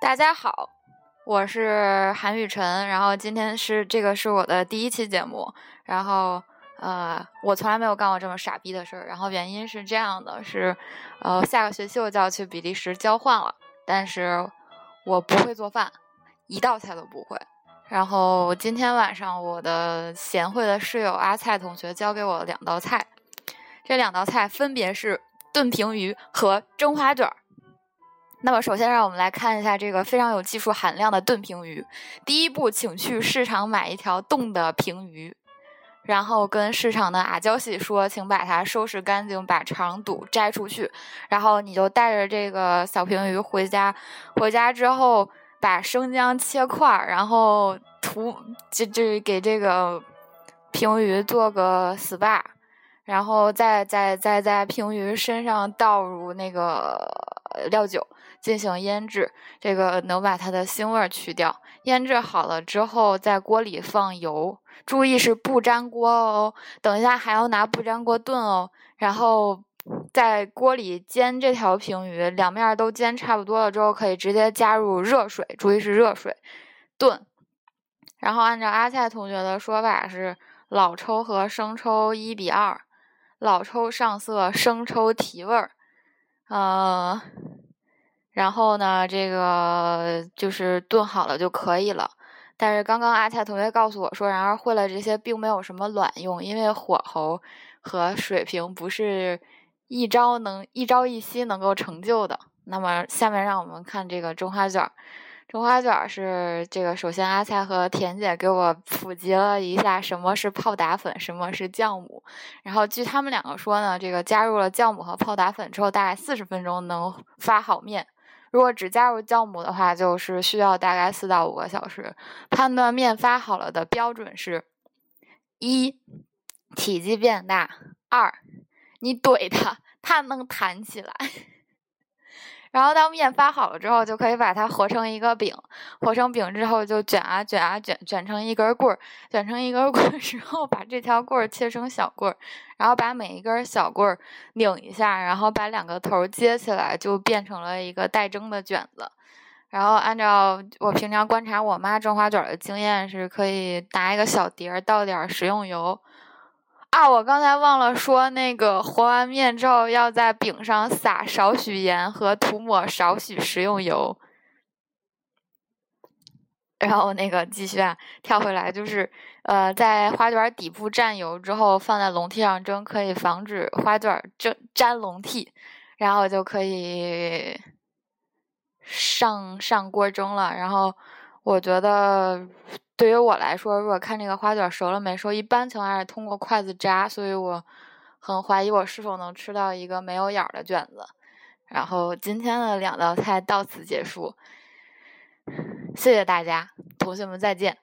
大家好，我是韩雨晨，然后今天是这个是我的第一期节目，然后呃，我从来没有干过这么傻逼的事儿，然后原因是这样的，是呃下个学期我就要去比利时交换了，但是我不会做饭，一道菜都不会。然后今天晚上我的贤惠的室友阿菜同学教给我两道菜，这两道菜分别是炖平鱼和蒸花卷儿。那么，首先让我们来看一下这个非常有技术含量的炖平鱼。第一步，请去市场买一条冻的平鱼，然后跟市场的阿娇西说，请把它收拾干净，把肠肚摘出去。然后你就带着这个小平鱼回家，回家之后把生姜切块儿，然后涂就就给这个平鱼做个 SPA，然后再再再在平鱼身上倒入那个料酒。进行腌制，这个能把它的腥味去掉。腌制好了之后，在锅里放油，注意是不粘锅哦。等一下还要拿不粘锅炖哦。然后在锅里煎这条平鱼，两面都煎差不多了之后，可以直接加入热水，注意是热水炖。然后按照阿菜同学的说法是，老抽和生抽一比二，老抽上色，生抽提味儿。呃。然后呢，这个就是炖好了就可以了。但是刚刚阿菜同学告诉我说，然而会了这些并没有什么卵用，因为火候和水平不是一朝能一朝一夕能够成就的。那么下面让我们看这个蒸花卷。蒸花卷儿是这个，首先阿菜和田姐给我普及了一下什么是泡打粉，什么是酵母。然后据他们两个说呢，这个加入了酵母和泡打粉之后，大概四十分钟能发好面。如果只加入酵母的话，就是需要大概四到五个小时。判断面发好了的标准是：一、体积变大；二、你怼它，它能弹起来。然后当面发好了之后，就可以把它和成一个饼。和成饼之后，就卷啊卷啊卷，卷成一根棍儿。卷成一根棍儿之后，把这条棍儿切成小棍儿，然后把每一根小棍儿拧一下，然后把两个头接起来，就变成了一个带蒸的卷子。然后按照我平常观察我妈蒸花卷的经验，是可以拿一个小碟儿倒点食用油。啊，我刚才忘了说，那个和完面之后要在饼上撒少许盐和涂抹少许食用油，然后那个继续啊，跳回来就是，呃，在花卷底部蘸油之后放在笼屉上蒸，可以防止花卷蒸粘笼屉，然后就可以上上锅蒸了。然后我觉得。对于我来说，如果看这个花卷熟了没熟，一般情况下是通过筷子扎，所以我很怀疑我是否能吃到一个没有眼儿的卷子。然后今天的两道菜到此结束，谢谢大家，同学们再见。